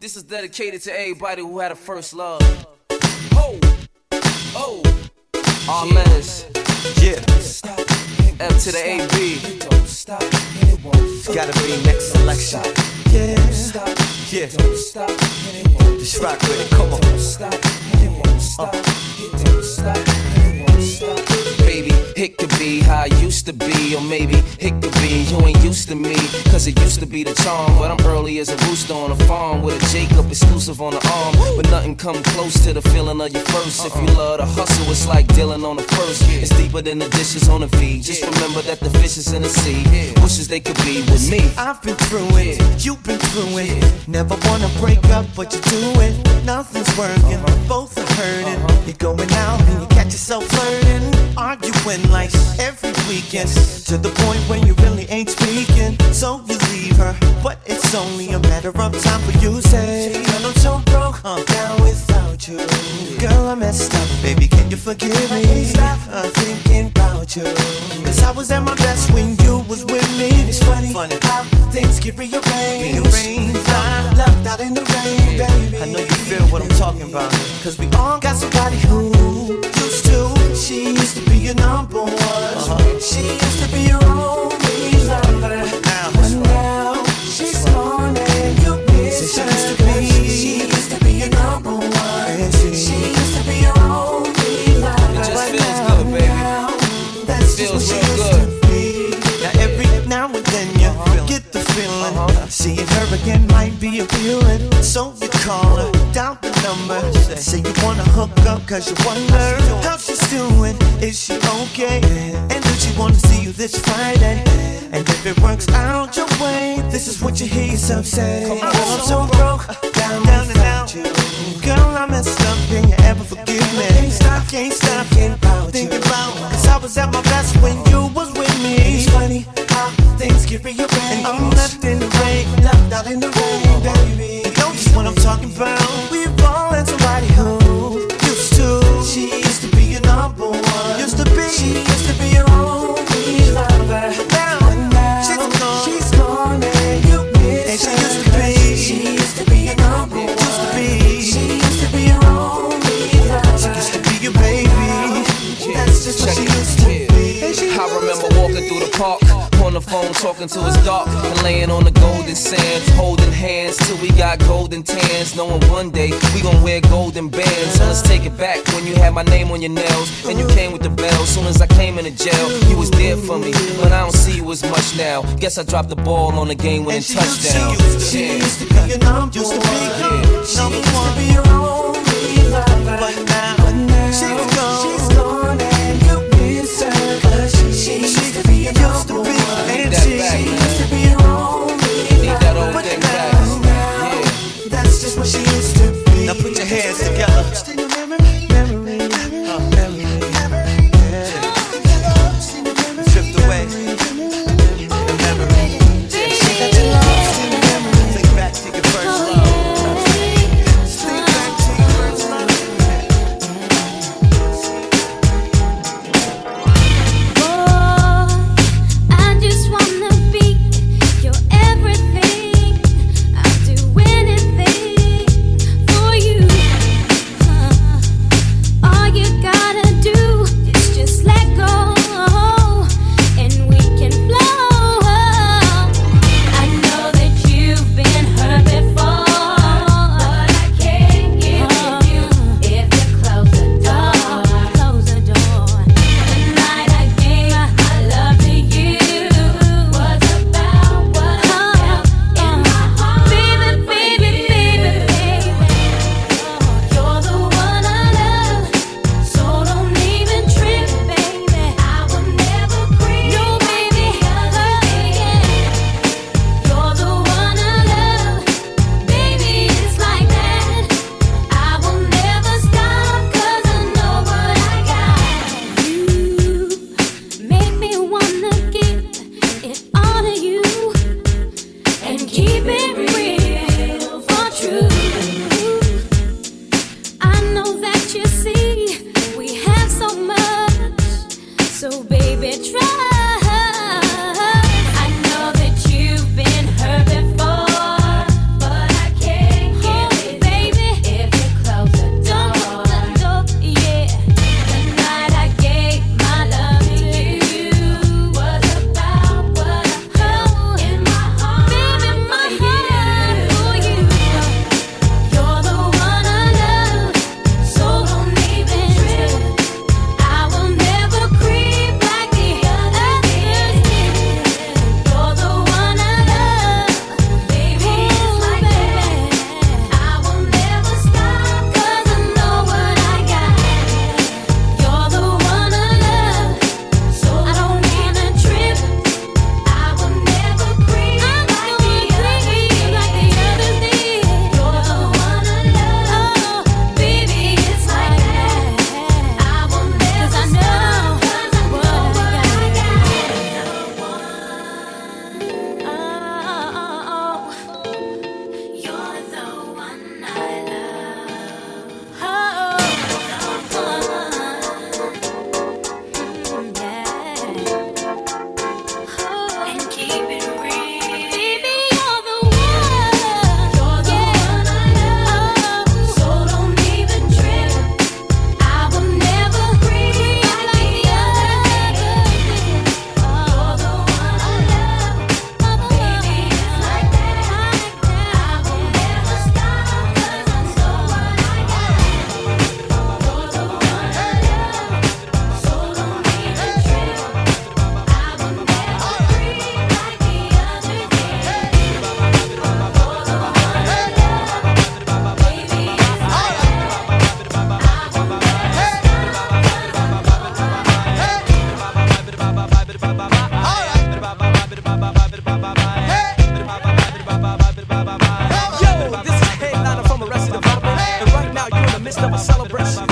This is dedicated to everybody who had a first love. Ho! Oh! All letters. Yeah. F to the AB. It's gotta be next selection. Yeah. Yeah. Just rock with it. Come on. Uh baby. It could be how I used to be, or maybe it could be you ain't used to me. Cause it used to be the charm, but I'm early as a rooster on a farm with a Jacob exclusive on the arm. But nothing come close to the feeling of your first. If you uh-uh. love to hustle, it's like dealing on the first. It's deeper than the dishes on the feed. Just remember that the fish is in the sea. Wishes they could be with me. I've been through it, you've been through it. Never wanna break up, but you do it. Nothing's working, uh-huh. both are hurting. Uh-huh. You're going out and you catch yourself flirting, arguing like every weekend to the point where you really ain't speaking. So you leave her, but it's only a matter of time for you say, Girl, I'm so broke, I'm down without you. Girl, I messed up, baby, can you forgive me? Stop uh, thinking about you. Cause I was at my best when you was with me. It's funny, funny. how things get rearranged. rearranged. I'm left out in the rain, baby. I know you feel what I'm talking about. Cause we all got somebody who used to. She used to be your number one. Uh-huh. She used to be your only lover. Now, but now she's gone and you miss. She used to be, she used to be your number one. She, she used to be your only lover. It just but feels now, good, baby. Now, that's feels real good. Now every now and then you uh-huh. get the feeling uh-huh. seeing her again might be appealing. So you call her, down the number, say you wanna hook up 'cause you wonder how she's doing. Is she okay? And does she wanna see you this Friday? And if it works out your way, this is what you hear yourself say. I'm so broke, down, down and out. Girl, I messed up, can you ever forgive me? Can't stop, can't stop, about, thinking about. Cause I was at my best when you was with me. It's funny how things get rearranged. And I'm left in the rain, left out in the rain, baby. You know what I'm talking about. We've all had somebody who used to. She used to be talking to his dark and laying on the golden sands, holding hands till we got golden tans. Knowing one day we gon' wear golden bands. So let's take it back when you had my name on your nails and you came with the bell. Soon as I came into jail, you was there for me, but I don't see you as much now. Guess I dropped the ball on the game winning touchdown. She used to be your number one. She used to be your only lover, Now put your hands together. midst of a celebration.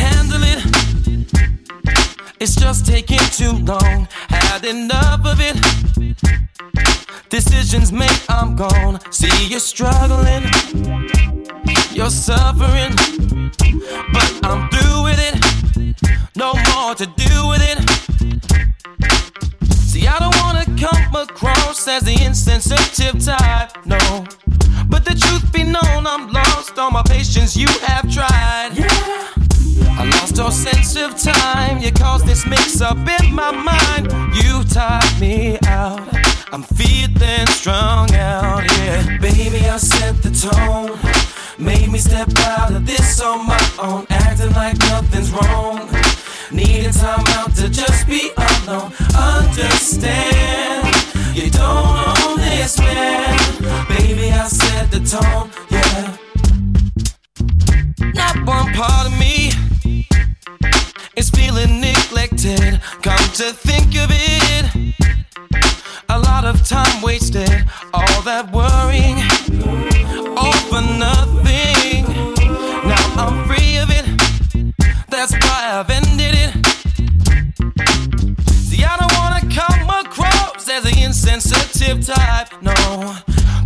Handle it. It's just taking too long. Had enough of it. Decisions made, I'm gone. See you're struggling, you're suffering, but I'm through with it. No more to do with it. See, I don't wanna come across as the insensitive type, no. But the truth be known, I'm lost. All my patience you have tried. Yeah. I lost all sense of time. You caused this mix up in my mind. You tied me out. I'm feeling strung out, yeah. Baby, I set the tone. Made me step out of this on my own. Acting like nothing's wrong. Needing time out to just be alone. Understand, you don't own this man. Baby, I set the tone, yeah. Not one part of me is feeling neglected. Come to think of it, a lot of time wasted, all that worrying, all for nothing. Now I'm free of it, that's why I've ended it. See, I don't wanna come across as an insensitive type, no.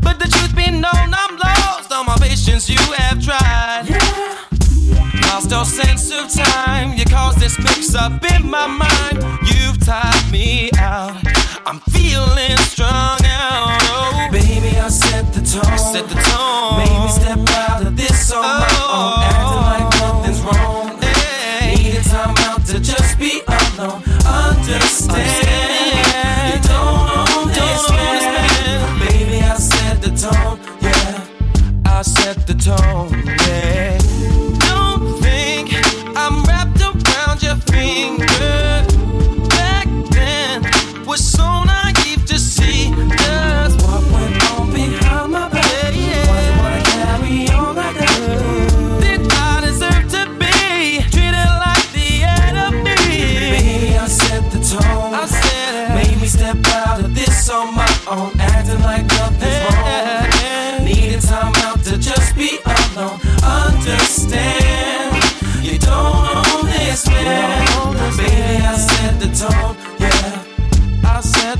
But the truth be known, I'm lost on my patience you have tried. Yeah. Lost all sense of time. You caused this mix up in my mind. You've tied me out. I'm feeling strung out. Oh, baby, I set the tone. Set the tone. Made me step out of this on oh, my own. Oh.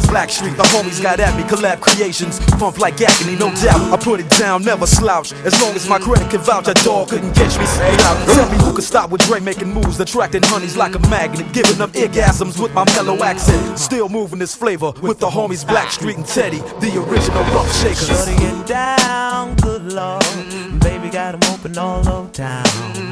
Blackstreet. The homies got at me, collab creations, funk like agony, no doubt. I put it down, never slouch. As long as my credit can vouch, that dog couldn't catch me. Tell me who could stop with Dre making moves, attracting honeys like a magnet, giving them orgasms with my mellow accent. Still moving this flavor with the homies Blackstreet and Teddy, the original rough shakers. Shutting it down, good lord. Baby got them open all over town.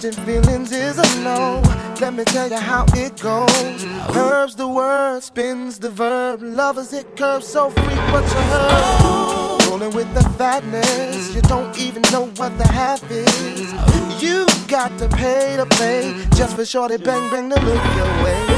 Catching feelings is a no. Let me tell you how it goes. Curves the word, spins the verb. Lovers it curves so free, but you heard. Rolling with the fatness, you don't even know what the half is. You got to pay to play just for shorty bang bang to look your way.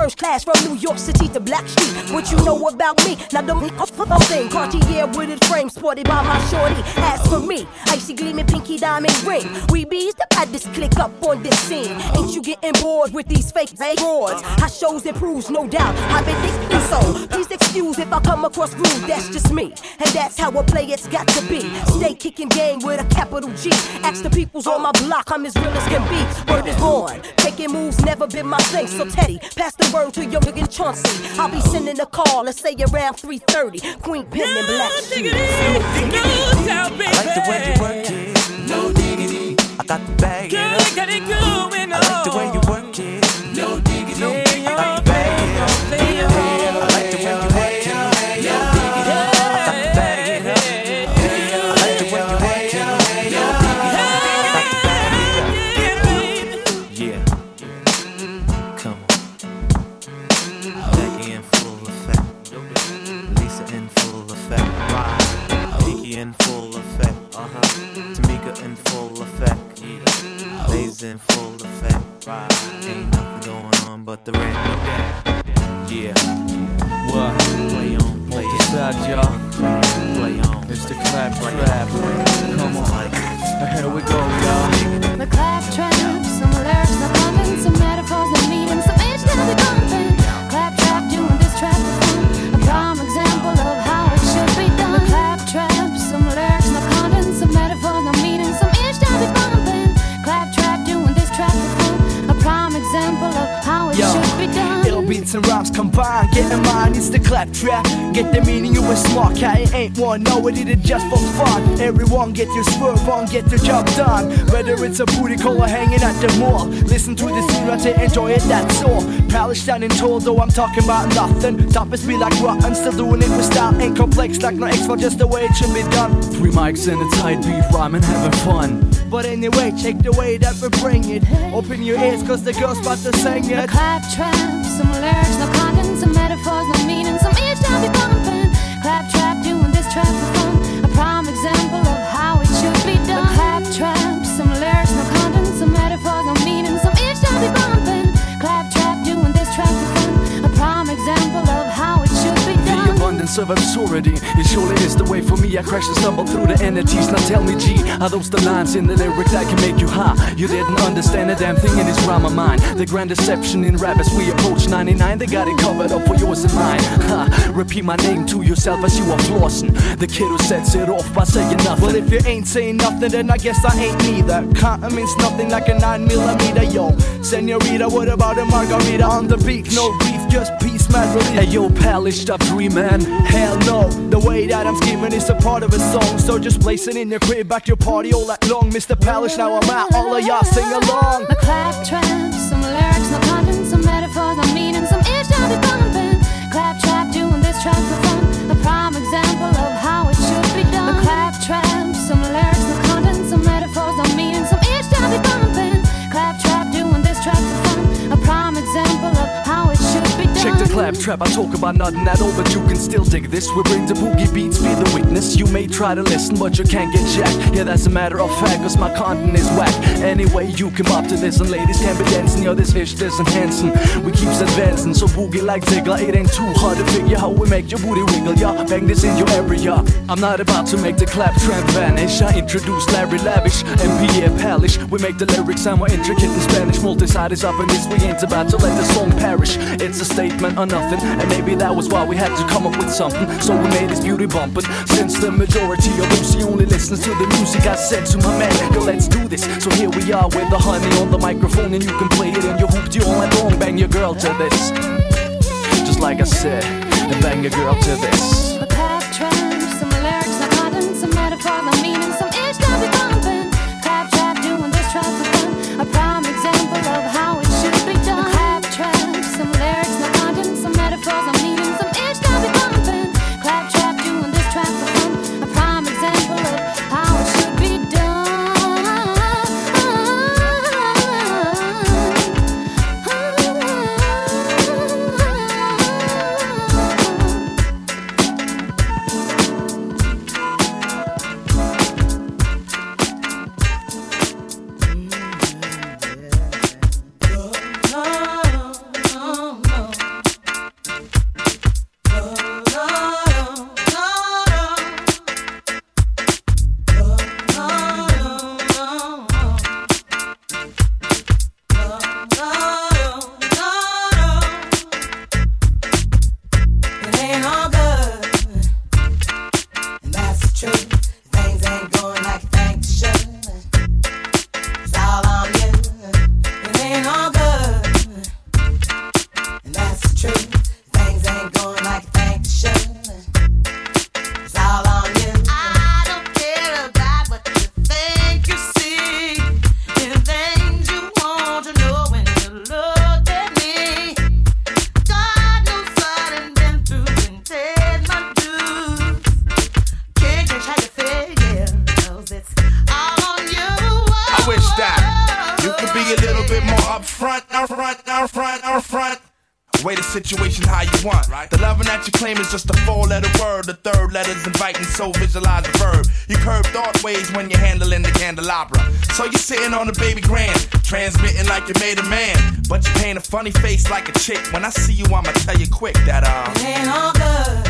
First class from New York City to Blackstreet. What you know about me? Now don't fuck up thing. Cartier wooded frame, sported by my shorty. As for me, icy gleaming pinky diamond ring. We bees the baddest click up on this scene. Ain't you getting bored with these fake broads? I shows and proves, no doubt. I've been thinking so. Please excuse if I come across rude. That's just me, and that's how a play it's got to be. Stay kicking game with a capital G. Ask the peoples on my block, I'm as real as can be. Word is born. Taking moves never been my thing. So Teddy, pass the word to your nigga Chauncey. I'll be sending a call, let's say around 3:30. Queen Pen and Black Shoes. I like the way you work it. No diggity. I got the bag it up. I like the way you Lay's in full effect. Ain't nothing going on but the rent. Yeah. What? Play on, play Sad, y'all. Play on. It's the clap trap. Come on. Here we go, y'all. Mind, it's the clap trap. Get the meaning, you a smart cat. It ain't one, no, it did it just for fun. Everyone get your swerve on, get the job done. Whether it's a booty call or hanging at the mall. Listen to the scene, right to enjoy it, that's all. Palace standing tall, though I'm talking about nothing. Toppers be like rotten, still doing it with style. Ain't complex like no X-File, just the way it should be done. Three mics and a tight beat, rhyming, having fun. But anyway, check the way that we bring it. Open your ears, cause the girl's about to sing The it. clap trap, some lyrics, no of absurdity It surely is the way for me. I crash and stumble through the entities. Now tell me G Are those the lines in the lyric that can make you high? You didn't understand a damn thing in this rhyme of mine. The grand deception in rap as we approach 99 They got it covered up for yours and mine. Ha, Repeat my name to yourself as you are flossing. The kid who sets it off by saying nothing. Well if you ain't saying nothing then I guess I ain't neither. Can't means nothing like a 9 millimeter yo. Senorita what about a margarita on the beat No beef just peace mad relief Hey yo pal stop dreaming Hell no The way that I'm scheming is a part of a song. So just place it in your crib at your party all night long. Mr. Palish now I'm out all of y'all sing along. The clap trap, some lyrics, done. Check the clap trap, I talk about nothing at all, but you can still dig this. We bring the boogie beats, be the witness. You may try to listen, but you can't get jacked. Yeah, that's a matter of fact, cause my content is whack. Anyway, you come up to this, and ladies can be dancing. Yo, this ish, this enhancing. We keeps advancing, so boogie like Ziggler. It ain't too hard to figure how we make your booty wiggle, yeah. Bang this in your area. I'm not about to make the claptrap vanish. I introduce Larry Lavish, MPA Palish. We make the lyrics sound more intricate in Spanish. Multi-side is up in this, we ain't about to let the song perish. It's a statement nothing, and maybe that was why we had to come up with something. So we made this beauty bumping. Since the majority of Lucy only listens to the music, I said to my man, yo, let's do this. So here we are with the honey on the microphone, and you can play it in your hoopty all night long. Bang your girl to this. Just like I said, and bang your girl to this. You curve thought ways when you're handling the candelabra. So you're sitting on the baby grand, transmitting like you made a man. But you paint a funny face like a chick. When I see you, I'ma tell you quick that, uh. It ain't all good.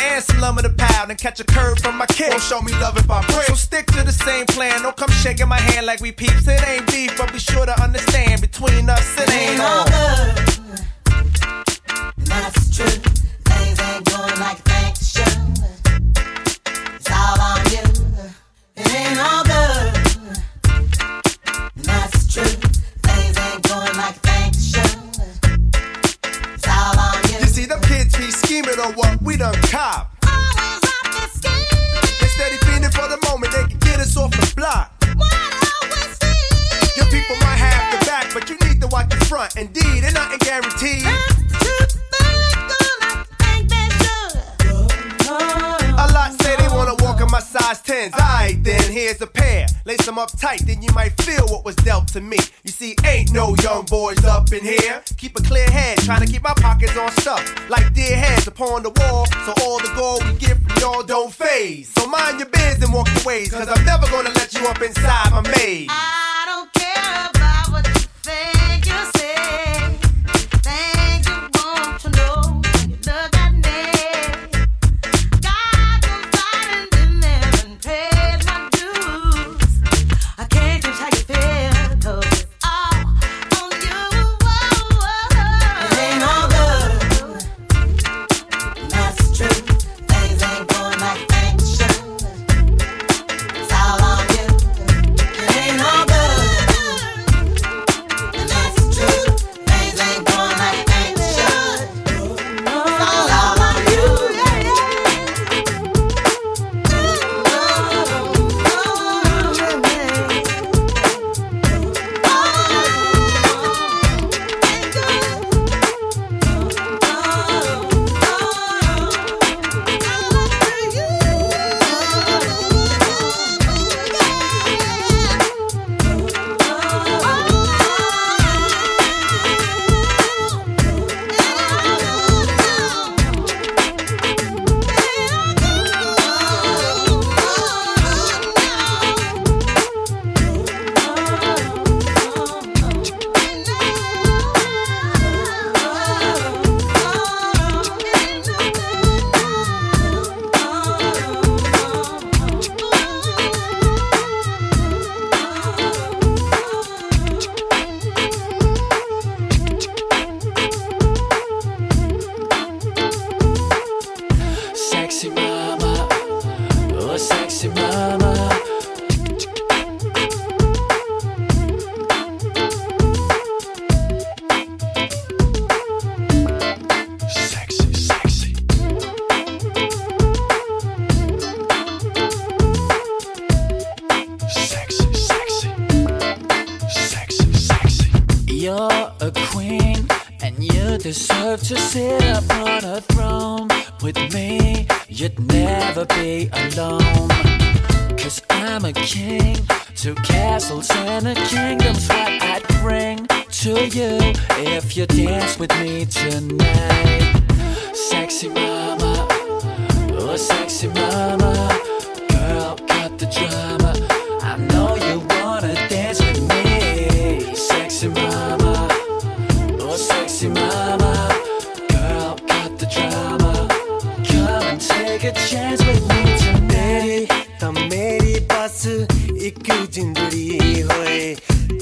and some lumber to pound and catch a curve from my kid. Won't show me love if I break. So stick to the same plan. Don't come shaking my hand like we peeps. It ain't beef, but be sure to understand between us it It ain't ain't all on. good. That's true. Things ain't going like they should. It's all on you. It ain't all good. And that's true. Be scheming on what we done cop. Instead of feeding for the moment, they can get us off the block. Your people might have the back, but you need to watch the front. Indeed, and nothing guaranteed. My size 10s. Alright, then here's a pair. Lace them up tight, then you might feel what was dealt to me. You see, ain't no young boys up in here. Keep a clear head, trying to keep my pockets on stuff. Like dear heads upon the wall, so all the gold we get from y'all don't phase. So mind your biz and walk your ways, cause I'm never gonna let you up inside my maze. I don't care about what you think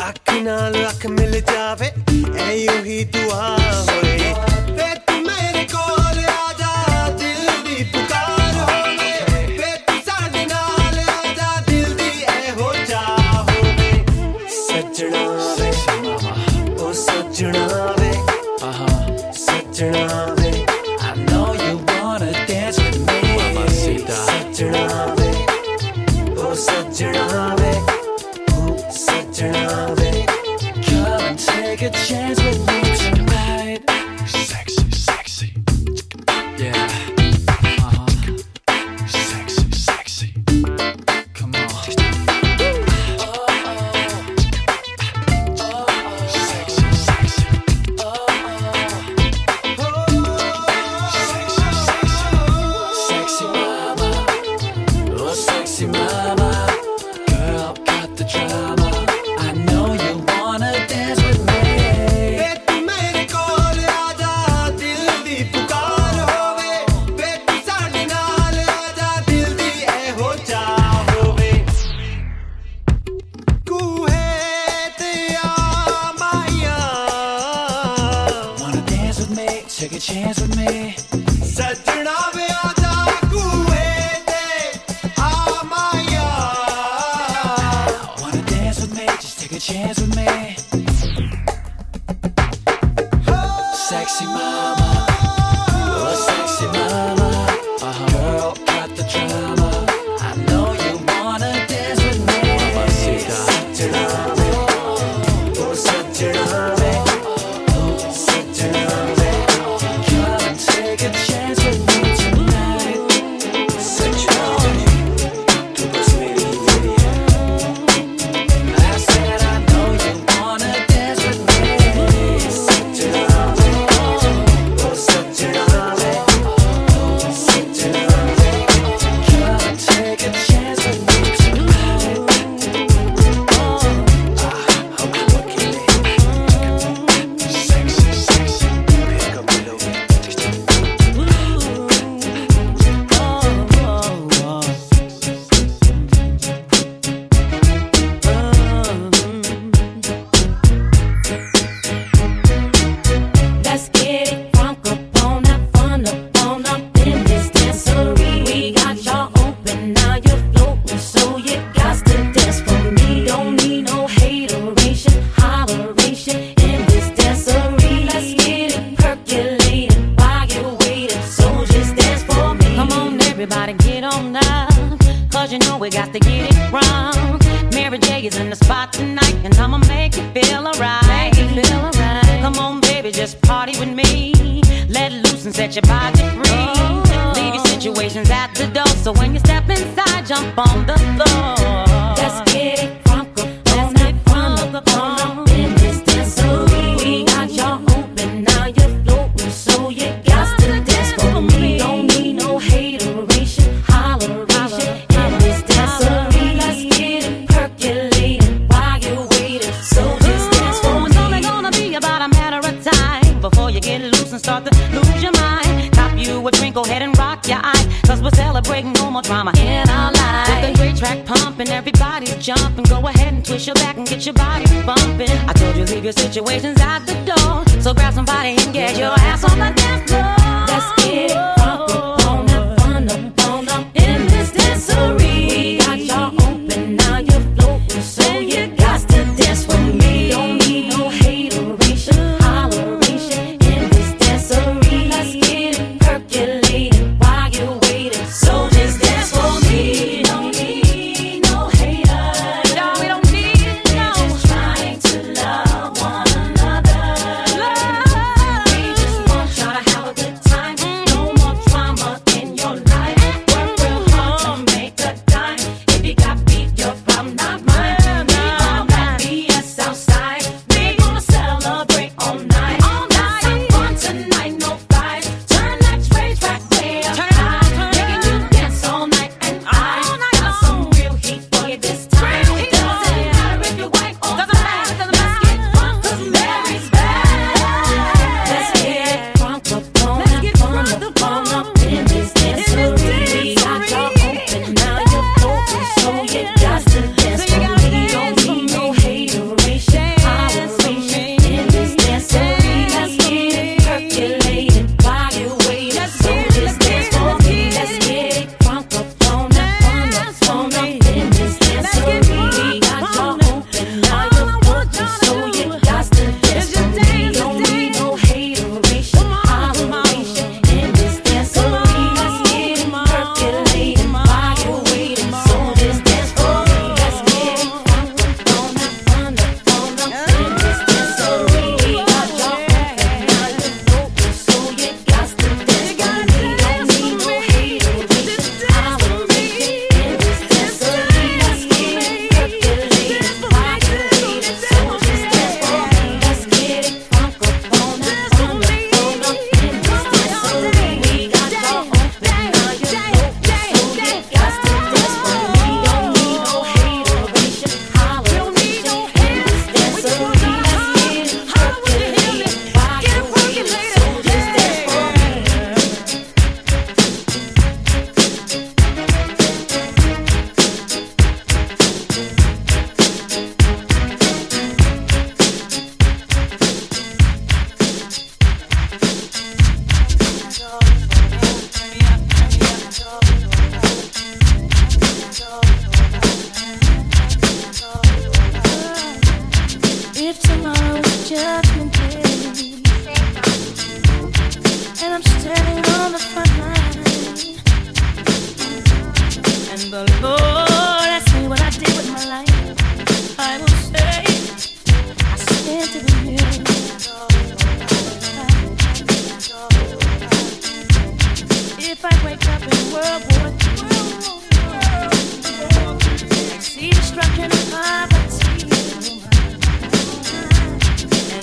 ਅੱਖ ਨਾਲ ਅੱਖ ਮਿਲ ਜਾਵੇ ਐ ਹੀ ਦੁਆ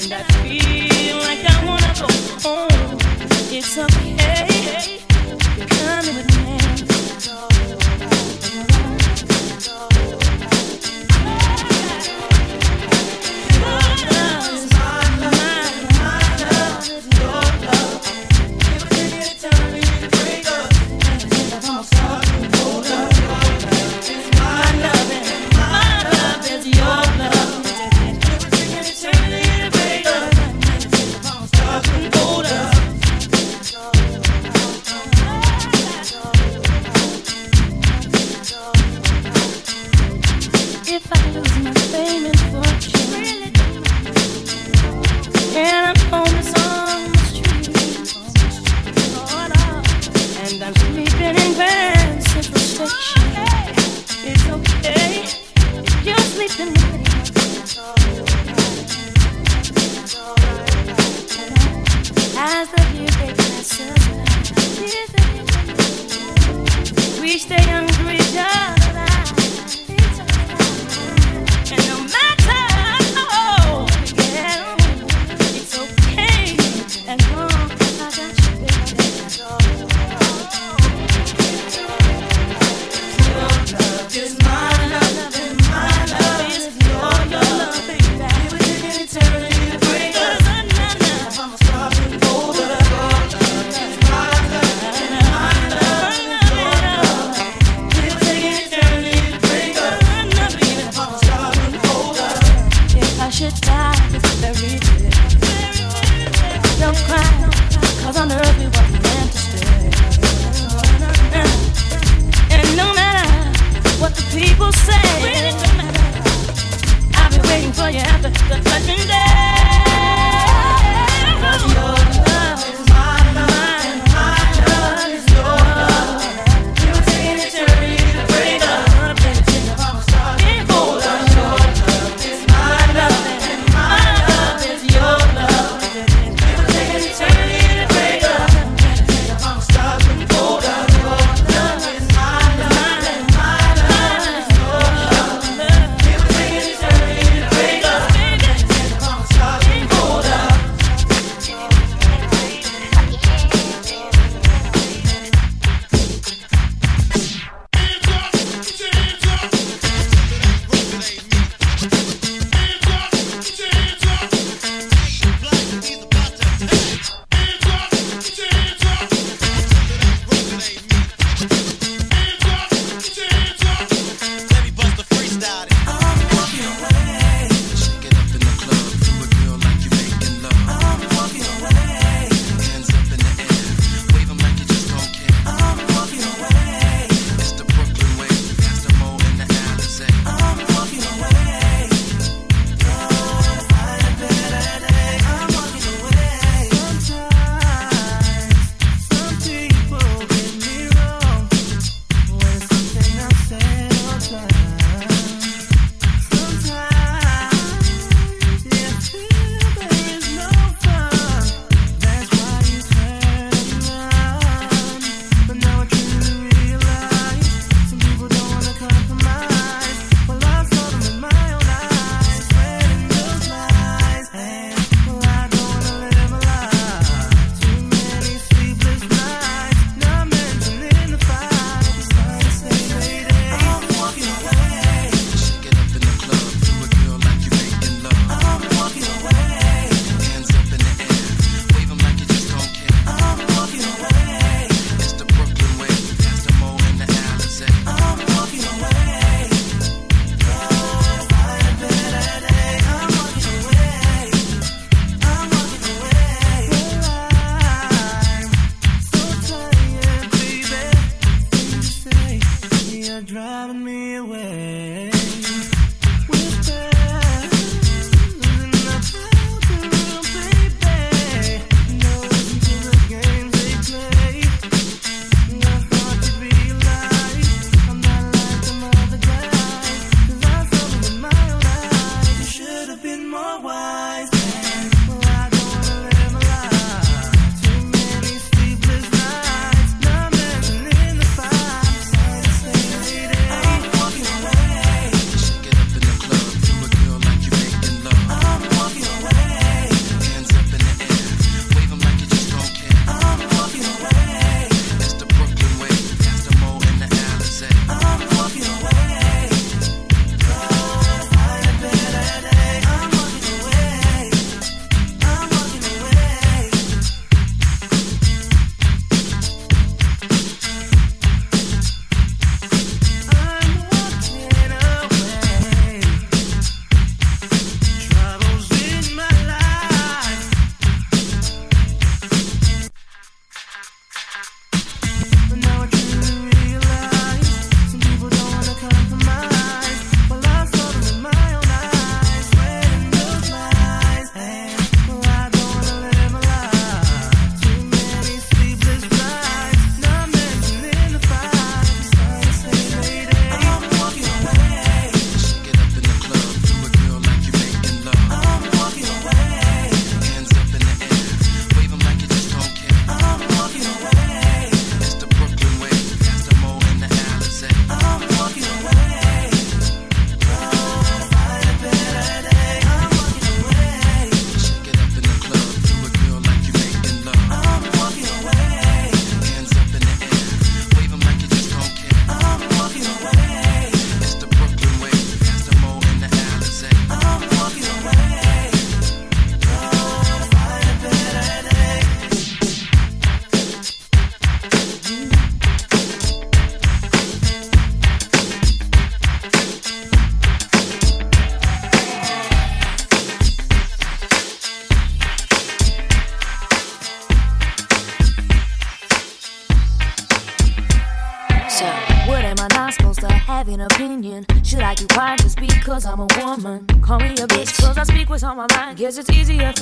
feel like I wanna go home. It's okay, Come with me.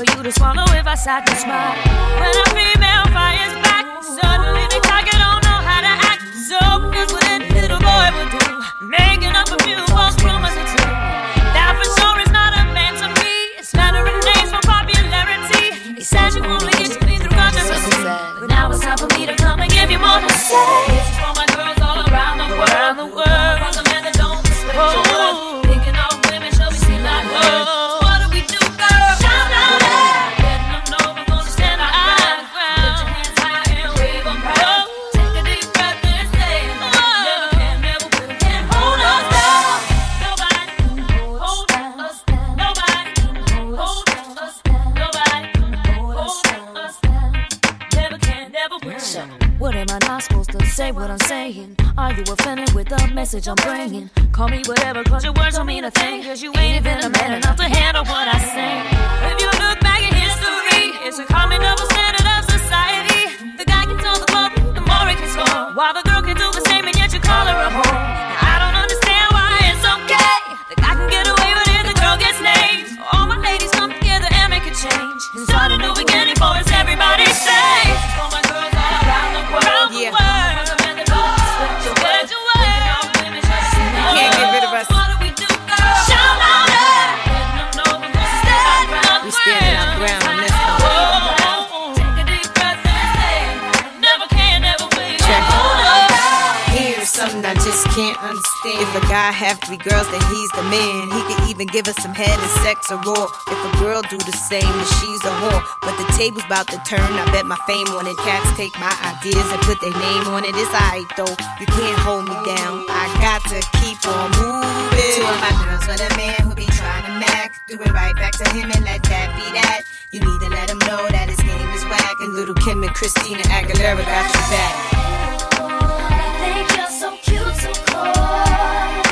for you to swallow if I sat to smile. When a female fires back, suddenly they talk and don't know how to act. So that's what that little boy would do, making up a few false promises. That for sure is not a man to be. It's smattering names for popularity. He said you only get to be through consciousness. but now it's time for me to come and give you more to say. message I'm bringing. Call me whatever, cause your words don't mean a thing, cause you ain't Three girls that he's the man. He could even give us some head and sex or raw. If a girl do the same, then she's a whore. But the table's about to turn. I bet my fame on it. Cats take my ideas and put their name on it. It's alright though. You can't hold me down. I got to keep on moving. Two of my girls with a man who be trying to mac. Do it right back to him and let that be that. You need to let him know that his game is whack. And Lil' Kim and Christina Aguilera got your back. I think you're so cute, so cool.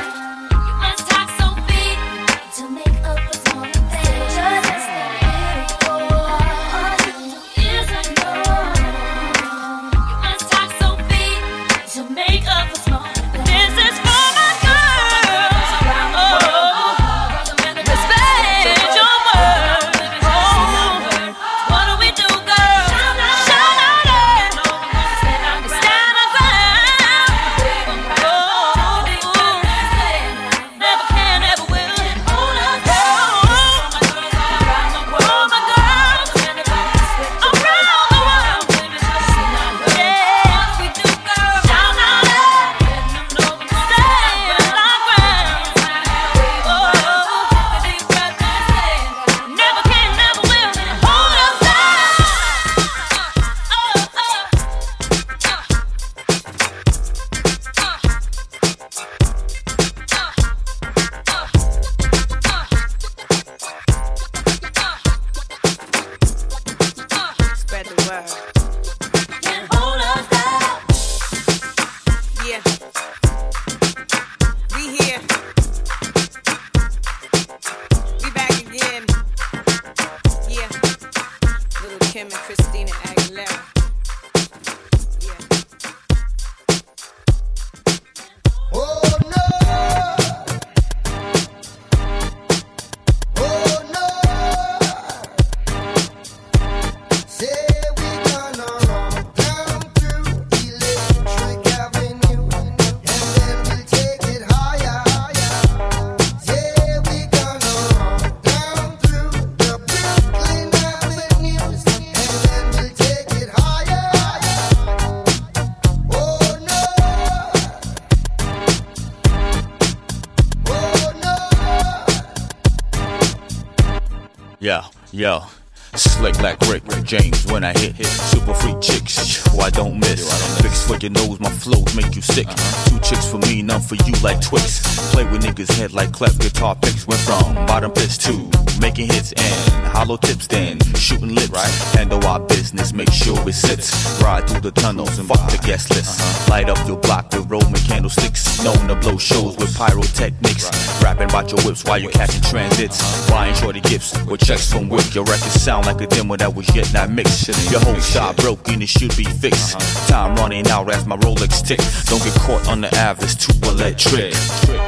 like Twix. Play with niggas' head like cleft guitar picks. Went from bottom fist to making hits and hollow tips, then shooting lit. Right? Handle our business, make sure it sits. Ride through the tunnels and fuck the guest list. Uh-huh. Light up your block with Roman candlesticks. Known to blow shows with pyrotechnics. Rapping about your whips while you're catching transits. Buying shorty gifts with checks from Wick. Your records sound like a demo that was yet not mixed. Your whole style broken, it should be fixed. Time running out as my Rolex tick. Don't get caught on the Ave, it's too electric.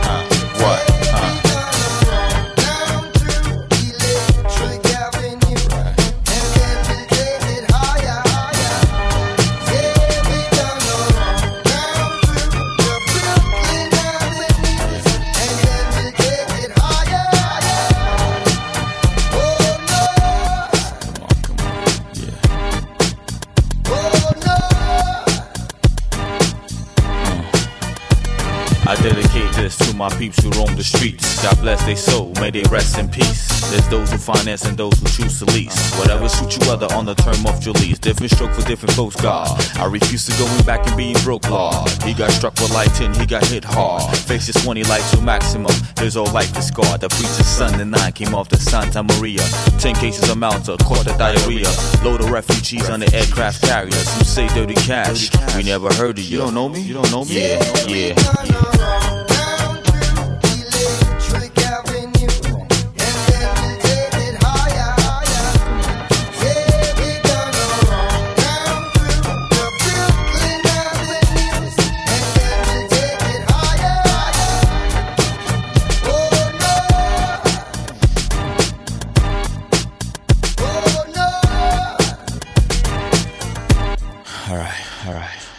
Uh, what? To my peeps who roam the streets. God bless their soul, may they rest in peace. There's those who finance and those who choose to lease. Whatever suits you other on the term of your lease. Different stroke for different folks, God. I refuse to go back and being broke, Lord. He got struck with light 10, he got hit hard. Faces 20 like to maximum. His whole life is scarred. The preacher's son and nine came off the Santa Maria. 10 cases of Malta, caught the diarrhea. Load of refugees on the aircraft carriers. You say dirty cash? We never heard of you. You don't know me? You don't know me? Yeah, yeah, yeah.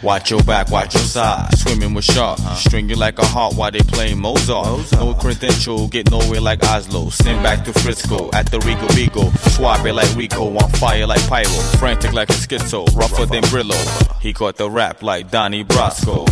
Watch your back, watch your side. Swimming with sharks. String you like a heart while they playing Mozart. No credential, get nowhere like Oslo. Send back to Frisco at the Rico Beagle. It like Rico, on fire like Pyro. Frantic like a schizo, rougher than Brillo. He caught the rap like Donnie Brasco.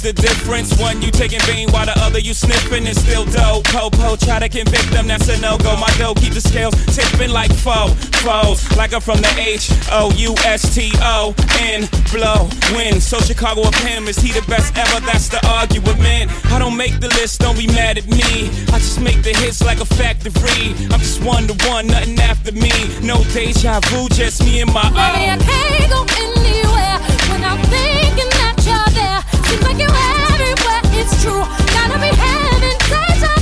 The difference? One you taking vein while the other you sniffing and still dope. Popo try to convict them, that's a no go. My dough keep the scales tipping like foe, foes. Like I'm from the H O U S T O N blow win. So Chicago of him is he the best ever? That's the argument. Man, I don't make the list, don't be mad at me. I just make the hits like a factory. I'm just one to one, nothing after me. No deja vu, just me and my own. Baby, I can't go anywhere when I think. Seems like you're everywhere, it's true. Gotta be having heaven,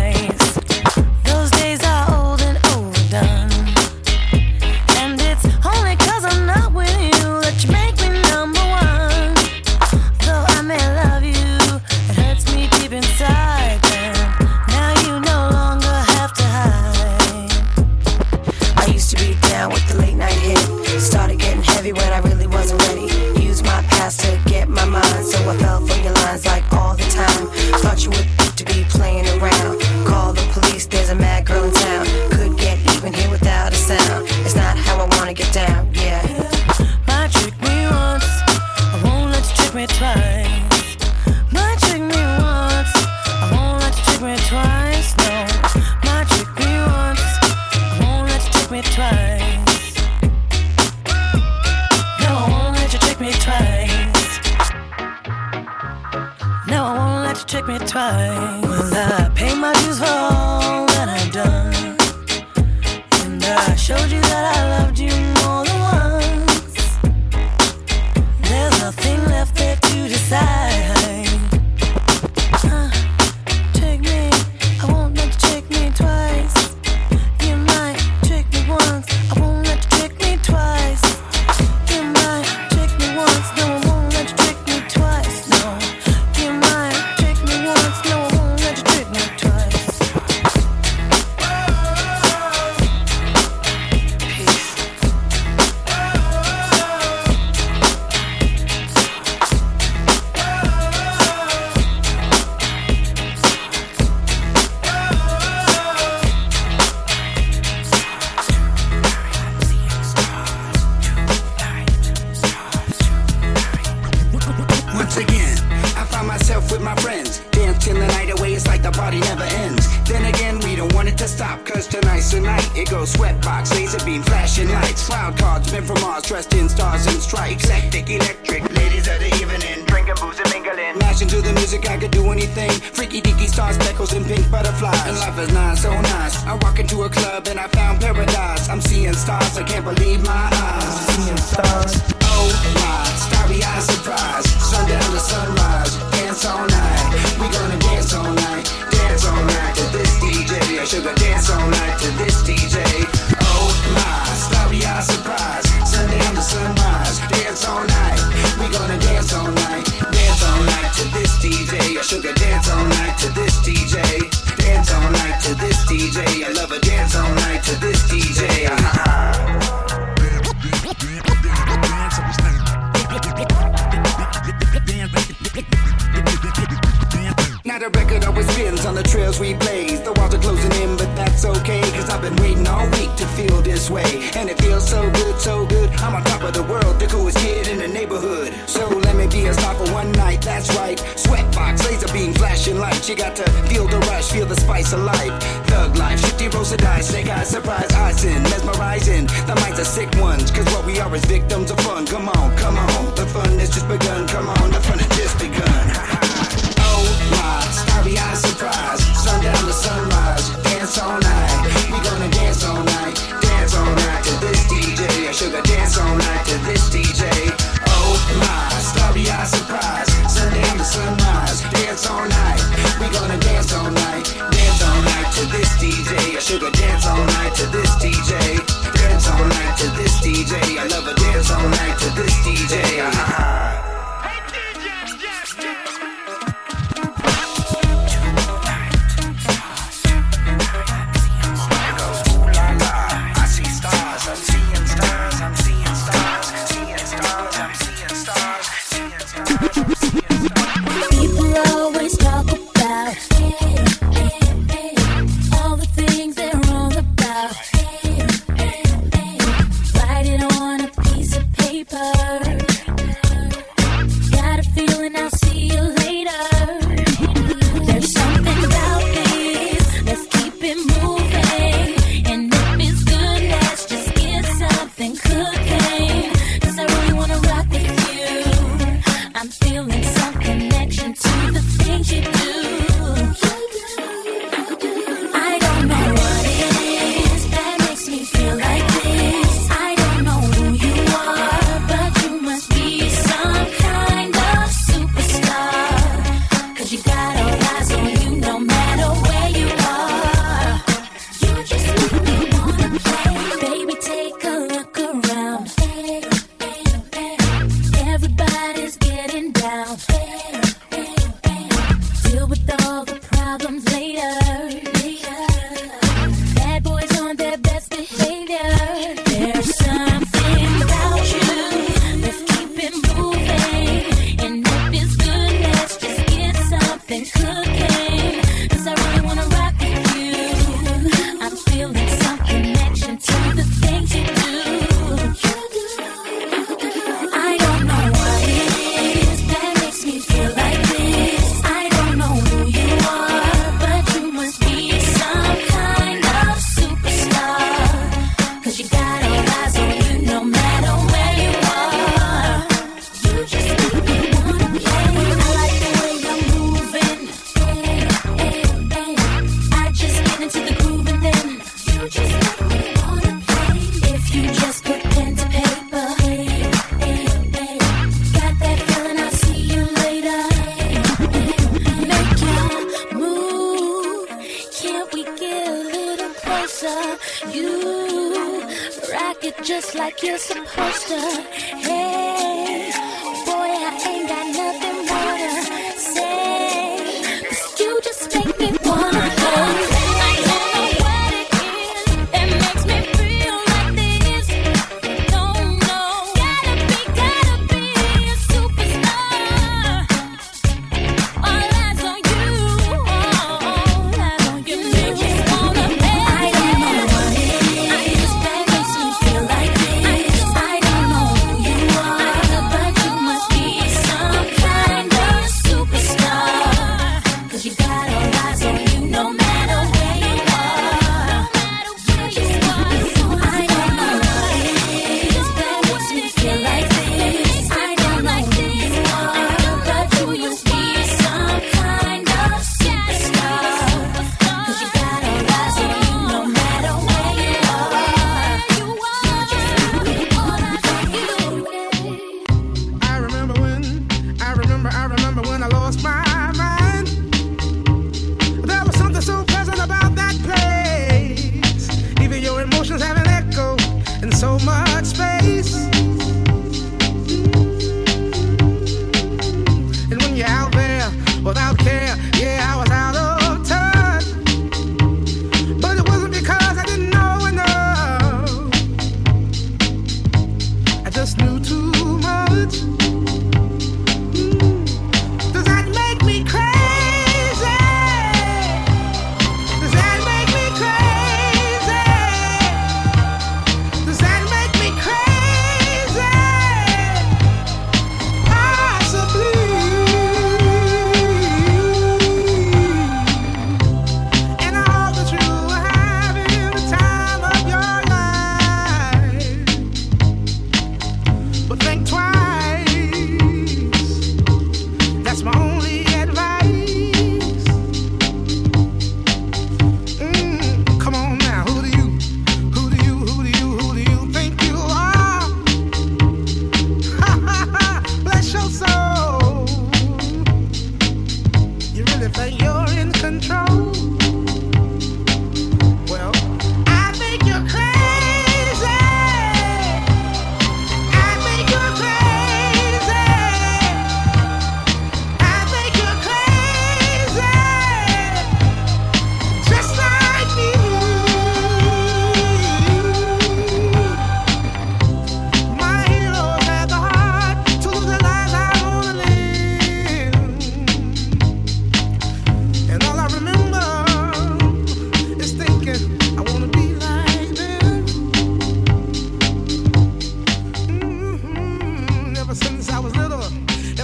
eyes. my eyes, seeing stars. Oh my, starry eyed surprise. Sundown to sunrise, dance all night. We gonna dance all night, dance all night to this DJ. I dance all night to this DJ. Oh my, starry eyed surprise. Sundown to sunrise, dance all night. We gonna dance all night, dance all night to this DJ. I dance all night to this DJ. Dance all night to this DJ. on the trails we blaze. The walls are closing in, but that's okay. Cause I've been waiting all week to feel this way. And it feels so good, so good. I'm on top of the world, the coolest kid in the neighborhood. So let me be a star for one night, that's right. Sweatbox, laser beam, flashing lights. You got to feel the rush, feel the spice of life. Thug life, shifty rolls of dice, snake eyes, surprise, eyes in, mesmerizing. The minds are sick ones, cause what we are is victims of fun. Come on, come on, the fun has just begun. Come on, the fun has just begun. I'll be out surprise. Sundown to sunrise, dance all night.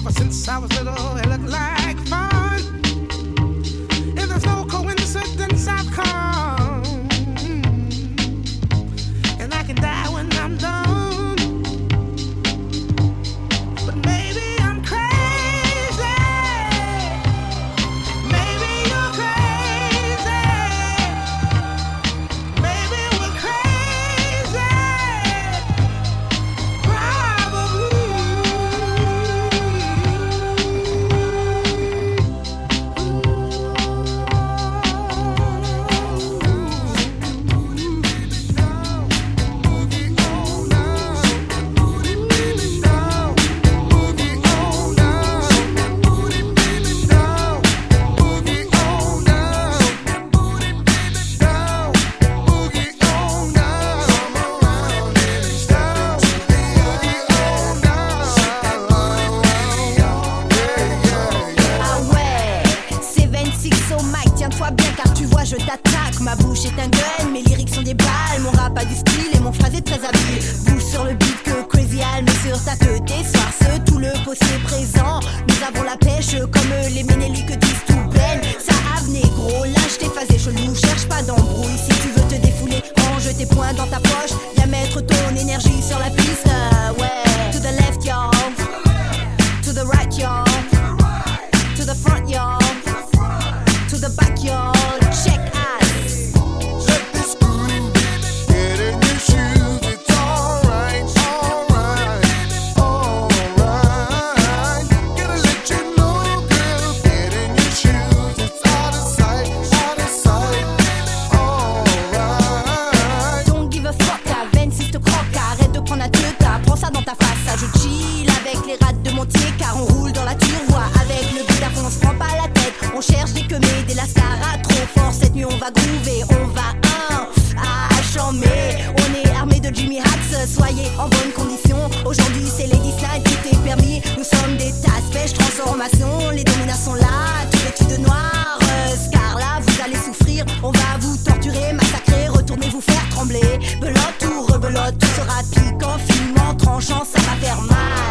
ever since I was little, it looked like. Faire.